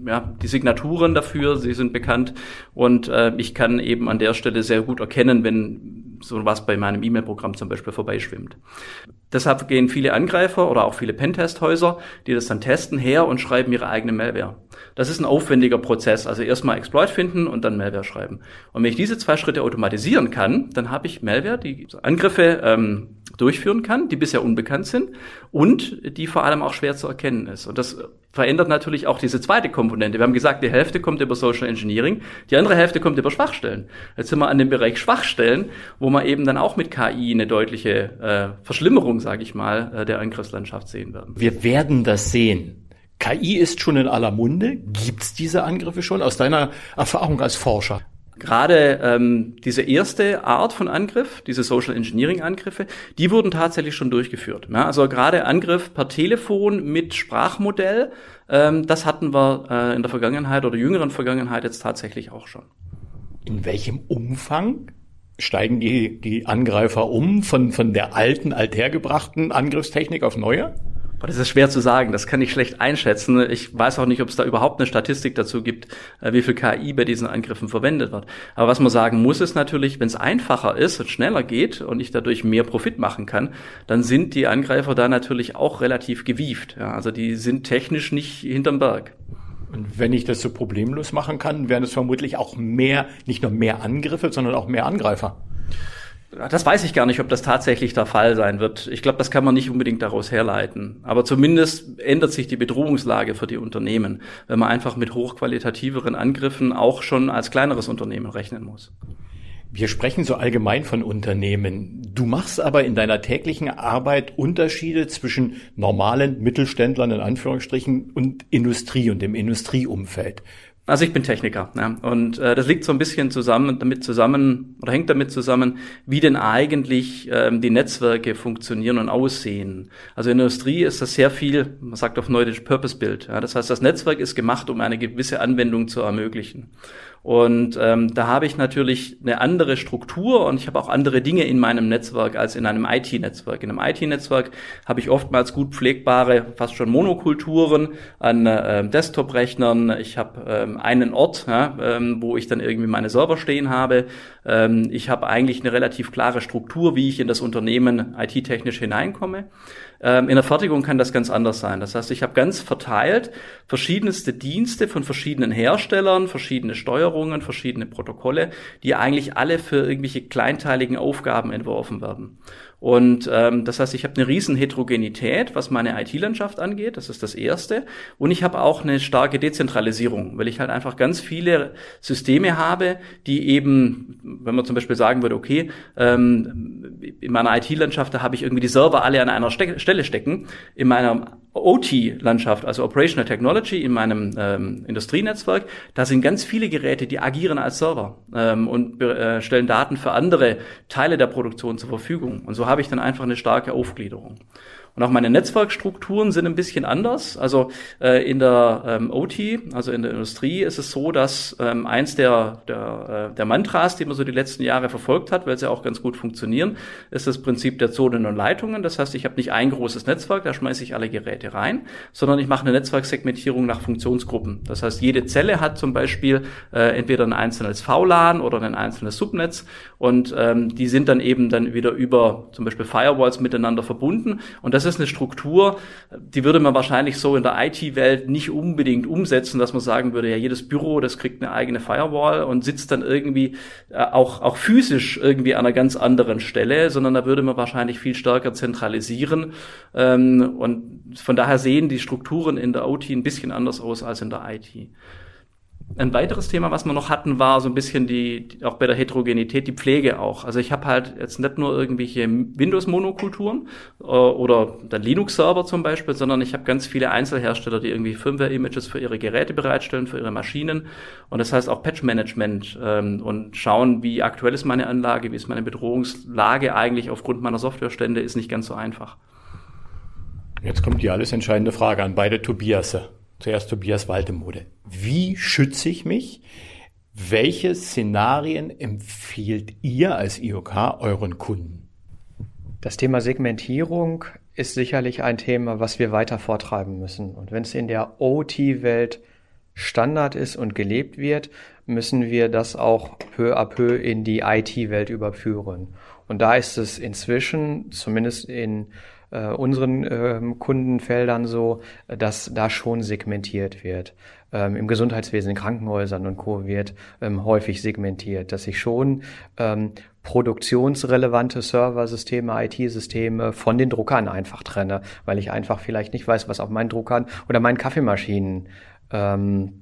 ja, die Signaturen dafür, sie sind bekannt. Und äh, ich kann eben an der Stelle sehr gut erkennen, wenn so was bei meinem E-Mail-Programm zum Beispiel vorbeischwimmt. Deshalb gehen viele Angreifer oder auch viele Pentest-Häuser, die das dann testen, her und schreiben ihre eigene Malware. Das ist ein aufwendiger Prozess. Also erstmal Exploit finden und dann Malware schreiben. Und wenn ich diese zwei Schritte automatisieren kann, dann habe ich Malware, die Angriffe ähm, durchführen kann, die bisher unbekannt sind und die vor allem auch schwer zu erkennen ist. Und das verändert natürlich auch diese zweite Komponente. Wir haben gesagt, die Hälfte kommt über Social Engineering, die andere Hälfte kommt über Schwachstellen. Jetzt sind wir an dem Bereich Schwachstellen, wo man eben dann auch mit KI eine deutliche äh, Verschlimmerung, sage ich mal, äh, der Angriffslandschaft sehen werden. Wir werden das sehen. KI ist schon in aller Munde. Gibt es diese Angriffe schon aus deiner Erfahrung als Forscher? Gerade ähm, diese erste Art von Angriff, diese Social Engineering Angriffe, die wurden tatsächlich schon durchgeführt. Ja, also gerade Angriff per Telefon mit Sprachmodell, ähm, das hatten wir äh, in der Vergangenheit oder jüngeren Vergangenheit jetzt tatsächlich auch schon. In welchem Umfang steigen die, die Angreifer um von, von der alten, althergebrachten Angriffstechnik auf neue? Das ist schwer zu sagen, das kann ich schlecht einschätzen. Ich weiß auch nicht, ob es da überhaupt eine Statistik dazu gibt, äh, wie viel KI bei diesen Angriffen verwendet wird. Aber was man sagen muss, ist natürlich, wenn es einfacher ist und schneller geht und ich dadurch mehr Profit machen kann, dann sind die Angreifer da natürlich auch relativ gewieft. Ja, also die sind technisch nicht hinterm Berg. Und wenn ich das so problemlos machen kann, wären es vermutlich auch mehr, nicht nur mehr Angriffe, sondern auch mehr Angreifer. Das weiß ich gar nicht, ob das tatsächlich der Fall sein wird. Ich glaube, das kann man nicht unbedingt daraus herleiten. Aber zumindest ändert sich die Bedrohungslage für die Unternehmen, wenn man einfach mit hochqualitativeren Angriffen auch schon als kleineres Unternehmen rechnen muss. Wir sprechen so allgemein von Unternehmen. Du machst aber in deiner täglichen Arbeit Unterschiede zwischen normalen Mittelständlern in Anführungsstrichen und Industrie und dem Industrieumfeld. Also ich bin Techniker ja, und äh, das liegt so ein bisschen zusammen damit zusammen oder hängt damit zusammen, wie denn eigentlich ähm, die Netzwerke funktionieren und aussehen. Also in der Industrie ist das sehr viel, man sagt auf Neudeutsch Purpose Build. Ja, das heißt, das Netzwerk ist gemacht, um eine gewisse Anwendung zu ermöglichen. Und ähm, da habe ich natürlich eine andere Struktur und ich habe auch andere Dinge in meinem Netzwerk als in einem IT-Netzwerk. In einem IT-Netzwerk habe ich oftmals gut pflegbare, fast schon Monokulturen an äh, Desktop-Rechnern. Ich habe ähm, einen Ort, ja, ähm, wo ich dann irgendwie meine Server stehen habe. Ähm, ich habe eigentlich eine relativ klare Struktur, wie ich in das Unternehmen IT-technisch hineinkomme. Ähm, in der Fertigung kann das ganz anders sein. Das heißt, ich habe ganz verteilt verschiedenste Dienste von verschiedenen Herstellern, verschiedene Steuerungen, verschiedene Protokolle, die eigentlich alle für irgendwelche kleinteiligen Aufgaben entworfen werden. Und ähm, das heißt, ich habe eine riesen Heterogenität, was meine IT-Landschaft angeht. Das ist das Erste. Und ich habe auch eine starke Dezentralisierung, weil ich halt einfach ganz viele Systeme habe, die eben, wenn man zum Beispiel sagen würde, okay, ähm, in meiner IT-Landschaft, da habe ich irgendwie die Server alle an einer Ste Stelle stecken. In meiner OT-Landschaft, also Operational Technology, in meinem ähm, Industrienetzwerk, da sind ganz viele Geräte, die agieren als Server ähm, und äh, stellen Daten für andere Teile der Produktion zur Verfügung. Und so habe ich dann einfach eine starke Aufgliederung. Und auch meine Netzwerkstrukturen sind ein bisschen anders. Also äh, in der ähm, OT, also in der Industrie, ist es so, dass ähm, eins der, der, äh, der Mantras, die man so die letzten Jahre verfolgt hat, weil sie auch ganz gut funktionieren, ist das Prinzip der Zonen und Leitungen. Das heißt, ich habe nicht ein großes Netzwerk, da schmeiße ich alle Geräte rein, sondern ich mache eine Netzwerksegmentierung nach Funktionsgruppen. Das heißt, jede Zelle hat zum Beispiel äh, entweder ein einzelnes VLAN oder ein einzelnes Subnetz und ähm, die sind dann eben dann wieder über zum Beispiel Firewalls miteinander verbunden und das das ist eine Struktur, die würde man wahrscheinlich so in der IT-Welt nicht unbedingt umsetzen, dass man sagen würde, ja, jedes Büro, das kriegt eine eigene Firewall und sitzt dann irgendwie äh, auch, auch physisch irgendwie an einer ganz anderen Stelle, sondern da würde man wahrscheinlich viel stärker zentralisieren. Ähm, und von daher sehen die Strukturen in der OT ein bisschen anders aus als in der IT. Ein weiteres Thema, was wir noch hatten, war so ein bisschen die, auch bei der Heterogenität, die Pflege auch. Also ich habe halt jetzt nicht nur irgendwelche Windows-Monokulturen äh, oder dann Linux-Server zum Beispiel, sondern ich habe ganz viele Einzelhersteller, die irgendwie Firmware-Images für ihre Geräte bereitstellen, für ihre Maschinen. Und das heißt auch Patch-Management ähm, und schauen, wie aktuell ist meine Anlage, wie ist meine Bedrohungslage eigentlich aufgrund meiner Softwarestände, ist nicht ganz so einfach. Jetzt kommt die alles entscheidende Frage an beide Tobiasse. Zuerst Tobias Waltemode. Wie schütze ich mich? Welche Szenarien empfiehlt ihr als IOK euren Kunden? Das Thema Segmentierung ist sicherlich ein Thema, was wir weiter vortreiben müssen. Und wenn es in der OT-Welt Standard ist und gelebt wird, müssen wir das auch peu à peu in die IT-Welt überführen. Und da ist es inzwischen, zumindest in äh, unseren äh, Kundenfeldern so, dass da schon segmentiert wird. Ähm, Im Gesundheitswesen, in Krankenhäusern und Co. wird ähm, häufig segmentiert, dass ich schon ähm, produktionsrelevante Serversysteme, IT-Systeme von den Druckern einfach trenne, weil ich einfach vielleicht nicht weiß, was auf meinen Druckern oder meinen Kaffeemaschinen ähm, äh,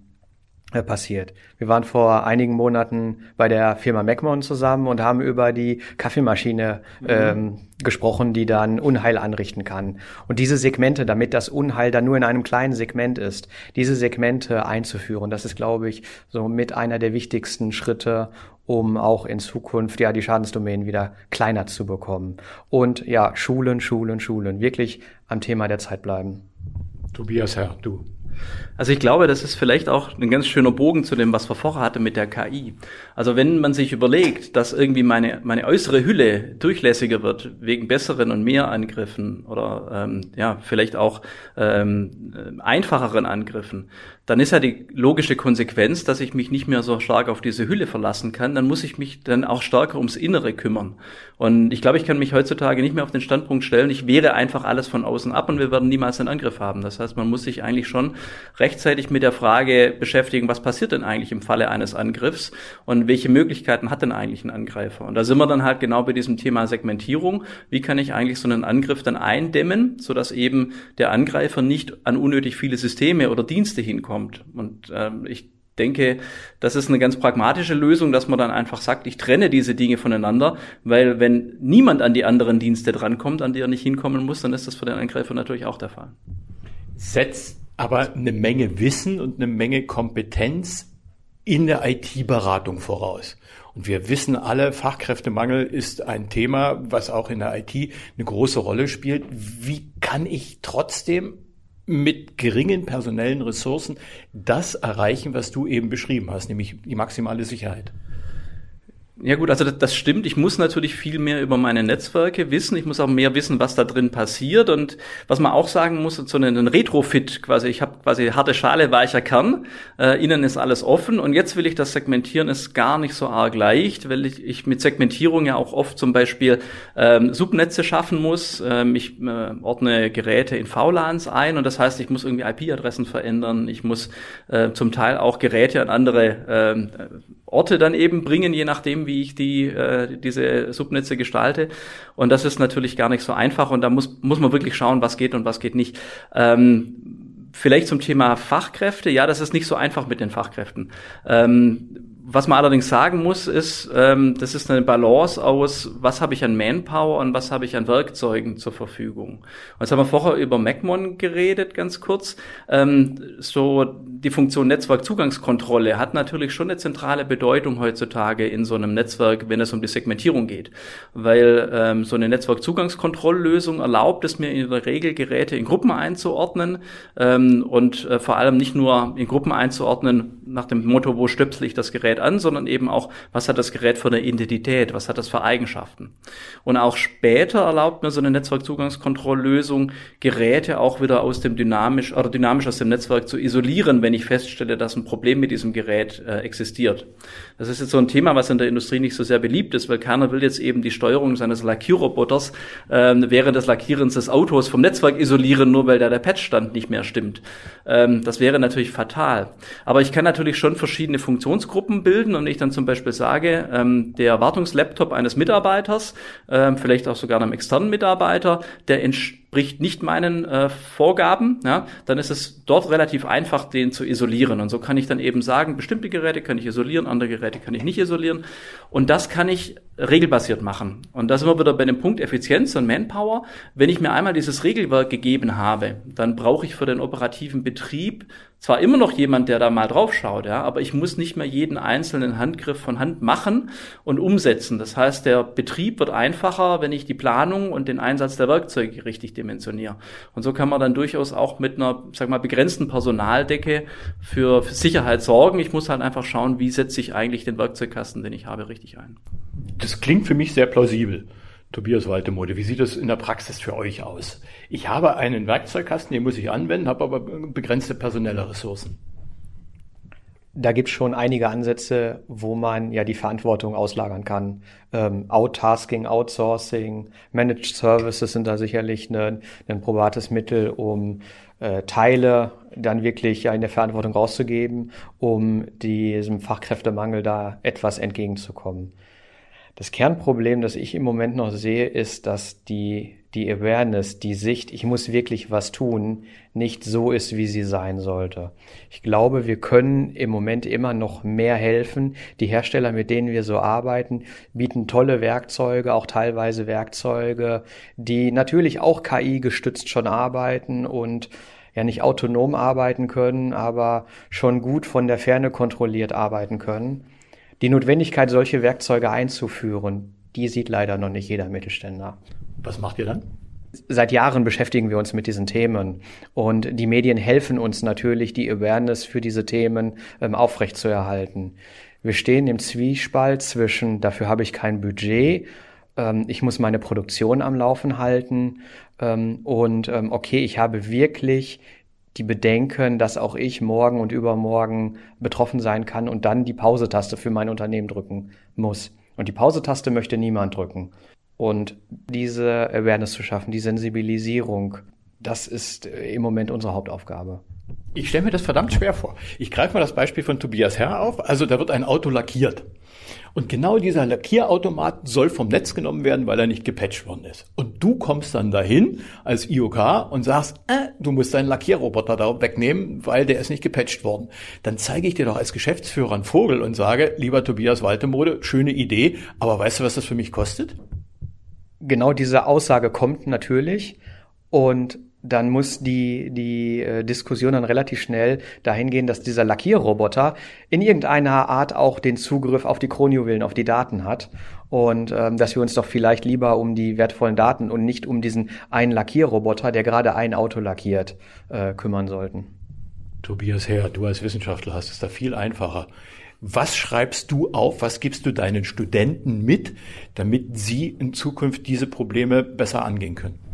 passiert. Wir waren vor einigen Monaten bei der Firma Macmon zusammen und haben über die Kaffeemaschine mhm. ähm, gesprochen, die dann Unheil anrichten kann. Und diese Segmente, damit das Unheil dann nur in einem kleinen Segment ist, diese Segmente einzuführen, das ist, glaube ich, so mit einer der wichtigsten Schritte, um auch in Zukunft ja die Schadensdomänen wieder kleiner zu bekommen. Und ja, Schulen, Schulen, Schulen, wirklich am Thema der Zeit bleiben. Tobias Herr, du. Also ich glaube, das ist vielleicht auch ein ganz schöner Bogen zu dem, was wir vorher hatten mit der KI. Also wenn man sich überlegt, dass irgendwie meine, meine äußere Hülle durchlässiger wird wegen besseren und mehr Angriffen oder ähm, ja vielleicht auch ähm, einfacheren Angriffen, dann ist ja die logische Konsequenz, dass ich mich nicht mehr so stark auf diese Hülle verlassen kann. Dann muss ich mich dann auch stärker ums Innere kümmern. Und ich glaube, ich kann mich heutzutage nicht mehr auf den Standpunkt stellen, ich wehre einfach alles von außen ab und wir werden niemals einen Angriff haben. Das heißt, man muss sich eigentlich schon rechtzeitig mit der Frage beschäftigen, was passiert denn eigentlich im Falle eines Angriffs und welche Möglichkeiten hat denn eigentlich ein Angreifer? Und da sind wir dann halt genau bei diesem Thema Segmentierung. Wie kann ich eigentlich so einen Angriff dann eindämmen, sodass eben der Angreifer nicht an unnötig viele Systeme oder Dienste hinkommt? Und ähm, ich denke, das ist eine ganz pragmatische Lösung, dass man dann einfach sagt, ich trenne diese Dinge voneinander, weil wenn niemand an die anderen Dienste drankommt, an die er nicht hinkommen muss, dann ist das für den Angreifer natürlich auch der Fall. Setzt aber eine Menge Wissen und eine Menge Kompetenz in der IT-Beratung voraus. Und wir wissen alle, Fachkräftemangel ist ein Thema, was auch in der IT eine große Rolle spielt. Wie kann ich trotzdem mit geringen personellen Ressourcen das erreichen, was du eben beschrieben hast, nämlich die maximale Sicherheit? Ja gut, also das, das, stimmt. Ich muss natürlich viel mehr über meine Netzwerke wissen. Ich muss auch mehr wissen, was da drin passiert. Und was man auch sagen muss, so einen Retrofit quasi. Ich habe quasi harte Schale, weicher Kern. Äh, innen ist alles offen. Und jetzt will ich das Segmentieren, ist gar nicht so arg leicht, weil ich, ich mit Segmentierung ja auch oft zum Beispiel ähm, Subnetze schaffen muss. Ähm, ich äh, ordne Geräte in VLANs ein und das heißt, ich muss irgendwie IP-Adressen verändern. Ich muss äh, zum Teil auch Geräte an andere ähm, Orte dann eben bringen, je nachdem, wie ich die, äh, diese Subnetze gestalte. Und das ist natürlich gar nicht so einfach und da muss, muss man wirklich schauen, was geht und was geht nicht. Ähm, vielleicht zum Thema Fachkräfte. Ja, das ist nicht so einfach mit den Fachkräften. Ähm, was man allerdings sagen muss, ist, ähm, das ist eine Balance aus, was habe ich an Manpower und was habe ich an Werkzeugen zur Verfügung. Und jetzt haben wir vorher über MacMon geredet, ganz kurz. Ähm, so die Funktion Netzwerkzugangskontrolle hat natürlich schon eine zentrale Bedeutung heutzutage in so einem Netzwerk, wenn es um die Segmentierung geht. Weil ähm, so eine Netzwerkzugangskontrolllösung erlaubt es mir in der Regel, Geräte in Gruppen einzuordnen ähm, und äh, vor allem nicht nur in Gruppen einzuordnen nach dem Motto, wo stöpsel ich das Gerät an, sondern eben auch, was hat das Gerät für eine Identität, was hat das für Eigenschaften. Und auch später erlaubt mir so eine Netzwerkzugangskontrolllösung, Geräte auch wieder aus dem dynamisch oder dynamisch aus dem Netzwerk zu isolieren, wenn ich feststelle, dass ein Problem mit diesem Gerät äh, existiert. Das ist jetzt so ein Thema, was in der Industrie nicht so sehr beliebt ist, weil keiner will jetzt eben die Steuerung seines Lackierroboters äh, während des Lackierens des Autos vom Netzwerk isolieren, nur weil da der Patchstand nicht mehr stimmt. Ähm, das wäre natürlich fatal. Aber ich kann natürlich schon verschiedene Funktionsgruppen bilden und ich dann zum Beispiel sage, ähm, der Wartungslaptop eines Mitarbeiters, ähm, vielleicht auch sogar einem externen Mitarbeiter, der entspricht nicht meinen äh, Vorgaben, ja, dann ist es dort relativ einfach, den zu isolieren. Und so kann ich dann eben sagen, bestimmte Geräte kann ich isolieren, andere Geräte kann ich nicht isolieren. Und das kann ich regelbasiert machen. Und da sind wir wieder bei dem Punkt Effizienz und Manpower. Wenn ich mir einmal dieses Regelwerk gegeben habe, dann brauche ich für den operativen Betrieb zwar immer noch jemand, der da mal drauf schaut, ja, aber ich muss nicht mehr jeden einzelnen Handgriff von Hand machen und umsetzen. Das heißt, der Betrieb wird einfacher, wenn ich die Planung und den Einsatz der Werkzeuge richtig dimensioniere. Und so kann man dann durchaus auch mit einer, sag mal, begrenzten Personaldecke für, für Sicherheit sorgen. Ich muss halt einfach schauen, wie setze ich eigentlich den Werkzeugkasten, den ich habe, richtig ein. Das klingt für mich sehr plausibel. Tobias Waltemode, wie sieht das in der Praxis für euch aus? Ich habe einen Werkzeugkasten, den muss ich anwenden, habe aber begrenzte personelle Ressourcen. Da gibt es schon einige Ansätze, wo man ja die Verantwortung auslagern kann. Ähm, Outtasking, Outsourcing, Managed Services sind da sicherlich ein probates Mittel, um äh, Teile dann wirklich ja in der Verantwortung rauszugeben, um diesem Fachkräftemangel da etwas entgegenzukommen. Das Kernproblem, das ich im Moment noch sehe, ist, dass die, die Awareness, die Sicht, ich muss wirklich was tun, nicht so ist, wie sie sein sollte. Ich glaube, wir können im Moment immer noch mehr helfen. Die Hersteller, mit denen wir so arbeiten, bieten tolle Werkzeuge, auch teilweise Werkzeuge, die natürlich auch KI gestützt schon arbeiten und ja nicht autonom arbeiten können, aber schon gut von der Ferne kontrolliert arbeiten können. Die Notwendigkeit, solche Werkzeuge einzuführen, die sieht leider noch nicht jeder Mittelständler. Was macht ihr dann? Seit Jahren beschäftigen wir uns mit diesen Themen und die Medien helfen uns natürlich, die Awareness für diese Themen ähm, aufrechtzuerhalten. Wir stehen im Zwiespalt zwischen, dafür habe ich kein Budget, ähm, ich muss meine Produktion am Laufen halten ähm, und ähm, okay, ich habe wirklich die Bedenken, dass auch ich morgen und übermorgen betroffen sein kann und dann die Pause-Taste für mein Unternehmen drücken muss. Und die Pause-Taste möchte niemand drücken. Und diese Awareness zu schaffen, die Sensibilisierung, das ist äh, im Moment unsere Hauptaufgabe. Ich stelle mir das verdammt schwer vor. Ich greife mal das Beispiel von Tobias Herr auf. Also da wird ein Auto lackiert. Und genau dieser Lackierautomat soll vom Netz genommen werden, weil er nicht gepatcht worden ist. Und du kommst dann dahin als IOK und sagst, äh, du musst deinen Lackierroboter da wegnehmen, weil der ist nicht gepatcht worden. Dann zeige ich dir doch als Geschäftsführer einen Vogel und sage, lieber Tobias Waltemode, schöne Idee, aber weißt du, was das für mich kostet? Genau diese Aussage kommt natürlich und dann muss die, die äh, Diskussion dann relativ schnell dahin gehen, dass dieser Lackierroboter in irgendeiner Art auch den Zugriff auf die Kronjuwelen, auf die Daten hat. Und ähm, dass wir uns doch vielleicht lieber um die wertvollen Daten und nicht um diesen einen Lackierroboter, der gerade ein Auto lackiert, äh, kümmern sollten. Tobias Herr, du als Wissenschaftler hast es da viel einfacher. Was schreibst du auf, was gibst du deinen Studenten mit, damit sie in Zukunft diese Probleme besser angehen können?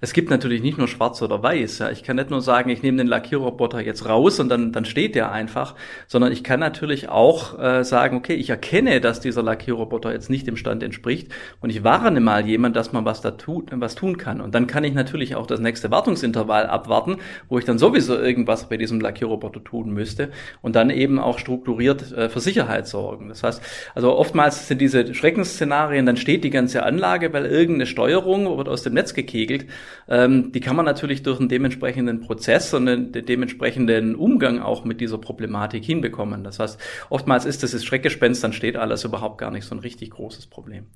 Es gibt natürlich nicht nur schwarz oder weiß. Ja. Ich kann nicht nur sagen, ich nehme den Lackierroboter jetzt raus und dann, dann steht der einfach, sondern ich kann natürlich auch äh, sagen, okay, ich erkenne, dass dieser Lackierroboter jetzt nicht dem Stand entspricht und ich warne mal jemand, dass man was da tut, was tun kann. Und dann kann ich natürlich auch das nächste Wartungsintervall abwarten, wo ich dann sowieso irgendwas bei diesem Lackierroboter tun müsste und dann eben auch strukturiert äh, für Sicherheit sorgen. Das heißt, also oftmals sind diese Schreckensszenarien, dann steht die ganze Anlage, weil irgendeine Steuerung wird aus dem Netz gekegelt ähm, die kann man natürlich durch einen dementsprechenden Prozess und einen dementsprechenden Umgang auch mit dieser Problematik hinbekommen. Das heißt, oftmals ist das Schreckgespenst, dann steht alles überhaupt gar nicht so ein richtig großes Problem.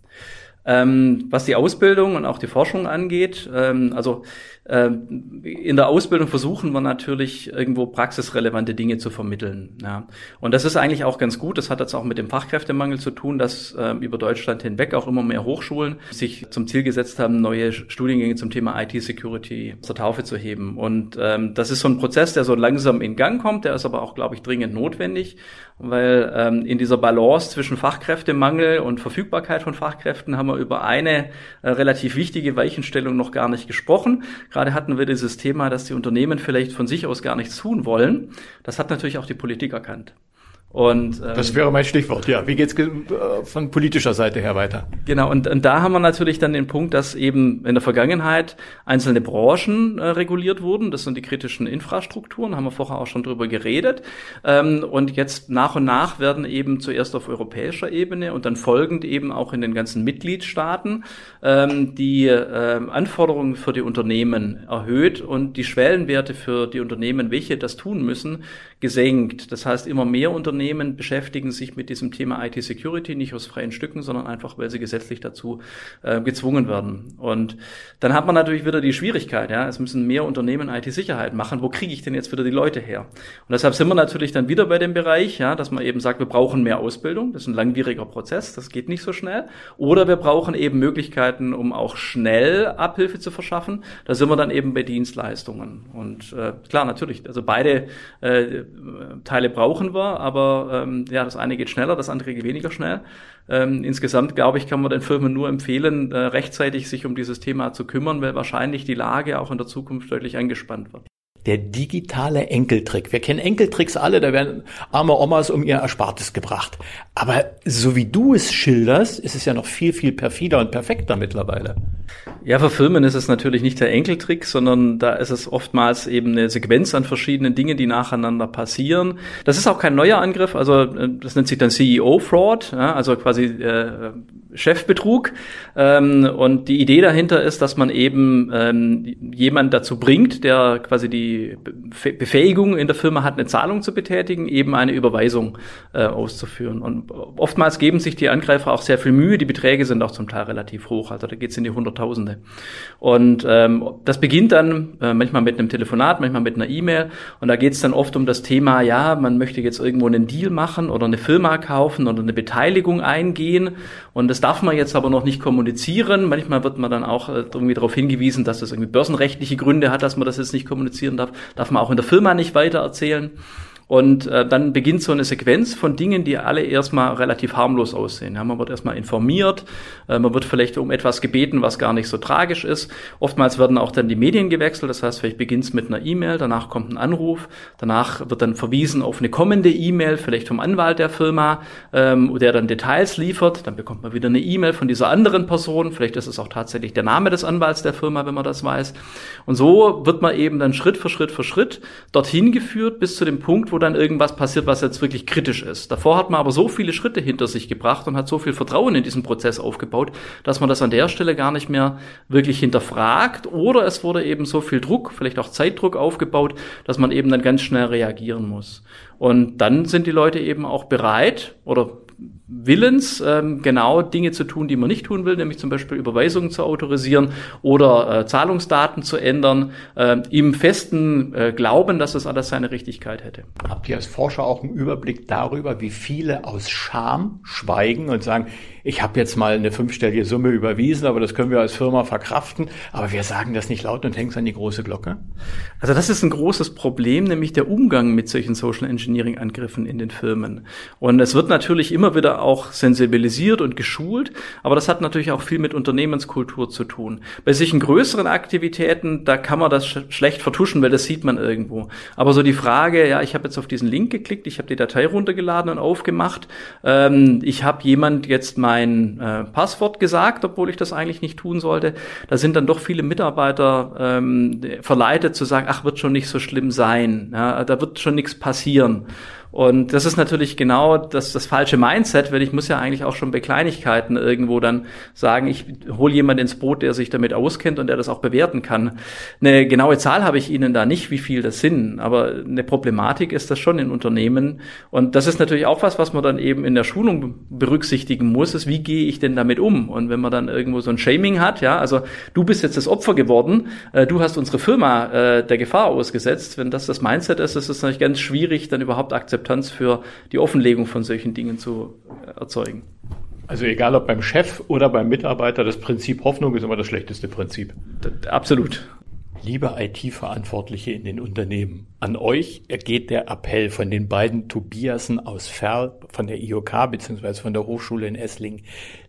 Ähm, was die Ausbildung und auch die Forschung angeht, ähm, also in der Ausbildung versuchen wir natürlich irgendwo praxisrelevante Dinge zu vermitteln. Ja. Und das ist eigentlich auch ganz gut. Das hat jetzt auch mit dem Fachkräftemangel zu tun, dass äh, über Deutschland hinweg auch immer mehr Hochschulen sich zum Ziel gesetzt haben, neue Studiengänge zum Thema IT-Security zur Taufe zu heben. Und ähm, das ist so ein Prozess, der so langsam in Gang kommt. Der ist aber auch, glaube ich, dringend notwendig, weil ähm, in dieser Balance zwischen Fachkräftemangel und Verfügbarkeit von Fachkräften haben wir über eine äh, relativ wichtige Weichenstellung noch gar nicht gesprochen. Gerade hatten wir dieses Thema, dass die Unternehmen vielleicht von sich aus gar nichts tun wollen. Das hat natürlich auch die Politik erkannt. Und, ähm, das wäre mein Stichwort, ja. Wie geht's äh, von politischer Seite her weiter? Genau, und, und da haben wir natürlich dann den Punkt, dass eben in der Vergangenheit einzelne Branchen äh, reguliert wurden. Das sind die kritischen Infrastrukturen, haben wir vorher auch schon drüber geredet. Ähm, und jetzt nach und nach werden eben zuerst auf europäischer Ebene und dann folgend eben auch in den ganzen Mitgliedstaaten ähm, die äh, Anforderungen für die Unternehmen erhöht und die Schwellenwerte für die Unternehmen, welche das tun müssen, gesenkt. Das heißt, immer mehr Unternehmen beschäftigen sich mit diesem Thema IT-Security, nicht aus freien Stücken, sondern einfach, weil sie gesetzlich dazu äh, gezwungen werden. Und dann hat man natürlich wieder die Schwierigkeit, ja, es müssen mehr Unternehmen IT-Sicherheit machen. Wo kriege ich denn jetzt wieder die Leute her? Und deshalb sind wir natürlich dann wieder bei dem Bereich, ja, dass man eben sagt, wir brauchen mehr Ausbildung. Das ist ein langwieriger Prozess, das geht nicht so schnell. Oder wir brauchen eben Möglichkeiten, um auch schnell Abhilfe zu verschaffen. Da sind wir dann eben bei Dienstleistungen. Und äh, klar, natürlich, also beide äh, Teile brauchen wir, aber ähm, ja, das eine geht schneller, das andere geht weniger schnell. Ähm, insgesamt, glaube ich, kann man den Firmen nur empfehlen, äh, rechtzeitig sich um dieses Thema zu kümmern, weil wahrscheinlich die Lage auch in der Zukunft deutlich angespannt wird. Der digitale Enkeltrick. Wir kennen Enkeltricks alle, da werden arme Omas um ihr Erspartes gebracht. Aber so wie du es schilderst, ist es ja noch viel, viel perfider und perfekter mittlerweile. Ja, für Firmen ist es natürlich nicht der Enkeltrick, sondern da ist es oftmals eben eine Sequenz an verschiedenen Dingen, die nacheinander passieren. Das ist auch kein neuer Angriff, also äh, das nennt sich dann CEO-Fraud, ja, also quasi äh, Chefbetrug. Ähm, und die Idee dahinter ist, dass man eben ähm, jemand dazu bringt, der quasi die Befähigung in der Firma hat, eine Zahlung zu betätigen, eben eine Überweisung äh, auszuführen. Und oftmals geben sich die Angreifer auch sehr viel Mühe. Die Beträge sind auch zum Teil relativ hoch, also da geht es in die Hunderttausende. Und ähm, das beginnt dann äh, manchmal mit einem Telefonat, manchmal mit einer E-Mail. Und da geht es dann oft um das Thema, ja, man möchte jetzt irgendwo einen Deal machen oder eine Firma kaufen oder eine Beteiligung eingehen. Und das darf man jetzt aber noch nicht kommunizieren. Manchmal wird man dann auch äh, irgendwie darauf hingewiesen, dass das irgendwie börsenrechtliche Gründe hat, dass man das jetzt nicht kommunizieren darf. Darf man auch in der Firma nicht weiter erzählen. Und äh, dann beginnt so eine Sequenz von Dingen, die alle erstmal relativ harmlos aussehen. Ja, man wird erstmal informiert, äh, man wird vielleicht um etwas gebeten, was gar nicht so tragisch ist. Oftmals werden auch dann die Medien gewechselt, das heißt, vielleicht beginnt es mit einer E-Mail, danach kommt ein Anruf, danach wird dann verwiesen auf eine kommende E-Mail, vielleicht vom Anwalt der Firma, ähm, der dann Details liefert. Dann bekommt man wieder eine E-Mail von dieser anderen Person, vielleicht ist es auch tatsächlich der Name des Anwalts der Firma, wenn man das weiß. Und so wird man eben dann Schritt für Schritt für Schritt dorthin geführt bis zu dem Punkt, wo dann irgendwas passiert, was jetzt wirklich kritisch ist. Davor hat man aber so viele Schritte hinter sich gebracht und hat so viel Vertrauen in diesen Prozess aufgebaut, dass man das an der Stelle gar nicht mehr wirklich hinterfragt oder es wurde eben so viel Druck, vielleicht auch Zeitdruck aufgebaut, dass man eben dann ganz schnell reagieren muss. Und dann sind die Leute eben auch bereit oder Willens, ähm, genau Dinge zu tun, die man nicht tun will, nämlich zum Beispiel Überweisungen zu autorisieren oder äh, Zahlungsdaten zu ändern, äh, im festen äh, Glauben, dass das alles seine Richtigkeit hätte. Habt ihr als Forscher auch einen Überblick darüber, wie viele aus Scham schweigen und sagen, ich habe jetzt mal eine fünfstellige Summe überwiesen, aber das können wir als Firma verkraften, aber wir sagen das nicht laut und hängen es an die große Glocke? Also das ist ein großes Problem, nämlich der Umgang mit solchen Social Engineering Angriffen in den Firmen. Und es wird natürlich immer wieder auch sensibilisiert und geschult, aber das hat natürlich auch viel mit Unternehmenskultur zu tun. Bei solchen größeren Aktivitäten, da kann man das sch schlecht vertuschen, weil das sieht man irgendwo. Aber so die Frage, ja, ich habe jetzt auf diesen Link geklickt, ich habe die Datei runtergeladen und aufgemacht, ähm, ich habe jemand jetzt mein äh, Passwort gesagt, obwohl ich das eigentlich nicht tun sollte. Da sind dann doch viele Mitarbeiter ähm, verleitet zu sagen, ach, wird schon nicht so schlimm sein, ja, da wird schon nichts passieren. Und das ist natürlich genau das, das falsche Mindset, weil ich muss ja eigentlich auch schon bei Kleinigkeiten irgendwo dann sagen, ich hole jemanden ins Boot, der sich damit auskennt und der das auch bewerten kann. Eine genaue Zahl habe ich Ihnen da nicht, wie viel das sind, aber eine Problematik ist das schon in Unternehmen. Und das ist natürlich auch was, was man dann eben in der Schulung berücksichtigen muss, ist, wie gehe ich denn damit um? Und wenn man dann irgendwo so ein Shaming hat, ja, also du bist jetzt das Opfer geworden, äh, du hast unsere Firma äh, der Gefahr ausgesetzt, wenn das das Mindset ist, ist es natürlich ganz schwierig, dann überhaupt Akzeptanz Akzeptanz für die Offenlegung von solchen Dingen zu erzeugen. Also egal ob beim Chef oder beim Mitarbeiter, das Prinzip Hoffnung ist immer das schlechteste Prinzip. Absolut. Liebe IT-Verantwortliche in den Unternehmen, an euch ergeht der Appell von den beiden Tobiasen aus Ferl, von der IOK bzw. von der Hochschule in Esslingen.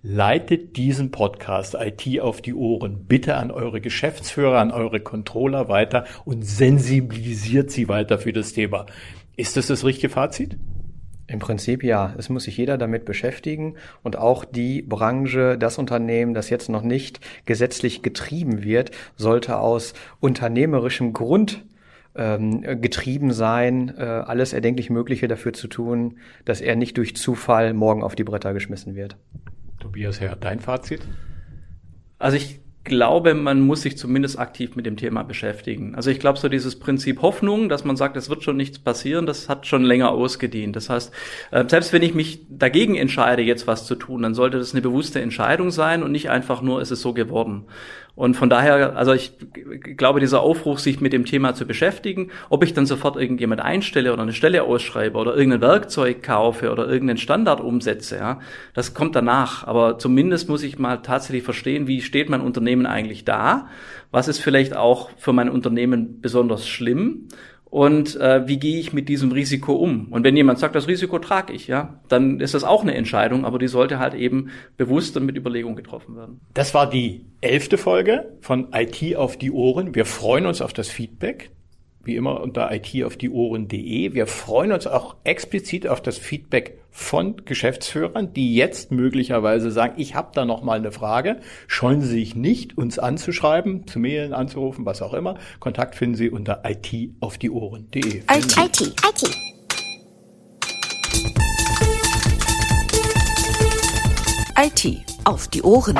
Leitet diesen Podcast IT auf die Ohren bitte an eure Geschäftsführer, an eure Controller weiter und sensibilisiert sie weiter für das Thema. Ist das das richtige Fazit? Im Prinzip ja. Es muss sich jeder damit beschäftigen und auch die Branche, das Unternehmen, das jetzt noch nicht gesetzlich getrieben wird, sollte aus unternehmerischem Grund ähm, getrieben sein, äh, alles erdenklich Mögliche dafür zu tun, dass er nicht durch Zufall morgen auf die Bretter geschmissen wird. Tobias Herr, dein Fazit? Also ich glaube, man muss sich zumindest aktiv mit dem Thema beschäftigen. Also ich glaube, so dieses Prinzip Hoffnung, dass man sagt, es wird schon nichts passieren, das hat schon länger ausgedient. Das heißt, äh, selbst wenn ich mich dagegen entscheide, jetzt was zu tun, dann sollte das eine bewusste Entscheidung sein und nicht einfach nur, es ist so geworden. Und von daher, also ich glaube, dieser Aufruf, sich mit dem Thema zu beschäftigen, ob ich dann sofort irgendjemand einstelle oder eine Stelle ausschreibe oder irgendein Werkzeug kaufe oder irgendeinen Standard umsetze, ja, das kommt danach. Aber zumindest muss ich mal tatsächlich verstehen, wie steht mein Unternehmen eigentlich da? Was ist vielleicht auch für mein Unternehmen besonders schlimm? Und äh, wie gehe ich mit diesem Risiko um? Und wenn jemand sagt, das Risiko trage ich, ja, dann ist das auch eine Entscheidung, aber die sollte halt eben bewusst und mit Überlegung getroffen werden. Das war die elfte Folge von IT auf die Ohren. Wir freuen uns auf das Feedback wie immer unter itaufdieohren.de. Wir freuen uns auch explizit auf das Feedback von Geschäftsführern, die jetzt möglicherweise sagen, ich habe da noch mal eine Frage. Scheuen Sie sich nicht, uns anzuschreiben, zu mailen, anzurufen, was auch immer. Kontakt finden Sie unter itaufdieohren.de. IT, IT, IT. IT auf die Ohren.